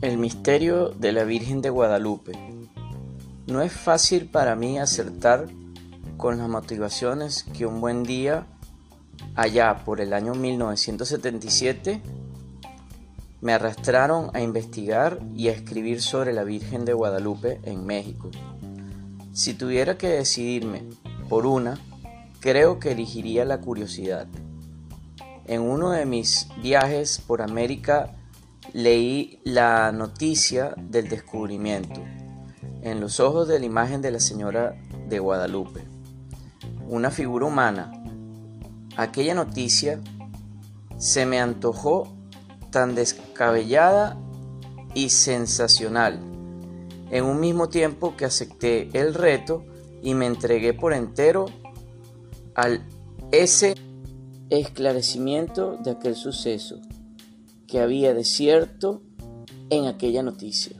El misterio de la Virgen de Guadalupe. No es fácil para mí acertar con las motivaciones que un buen día, allá por el año 1977, me arrastraron a investigar y a escribir sobre la Virgen de Guadalupe en México. Si tuviera que decidirme por una, creo que elegiría la curiosidad. En uno de mis viajes por América leí la noticia del descubrimiento. En los ojos de la imagen de la Señora de Guadalupe, una figura humana. Aquella noticia se me antojó tan descabellada y sensacional, en un mismo tiempo que acepté el reto y me entregué por entero al ese esclarecimiento de aquel suceso que había de cierto en aquella noticia.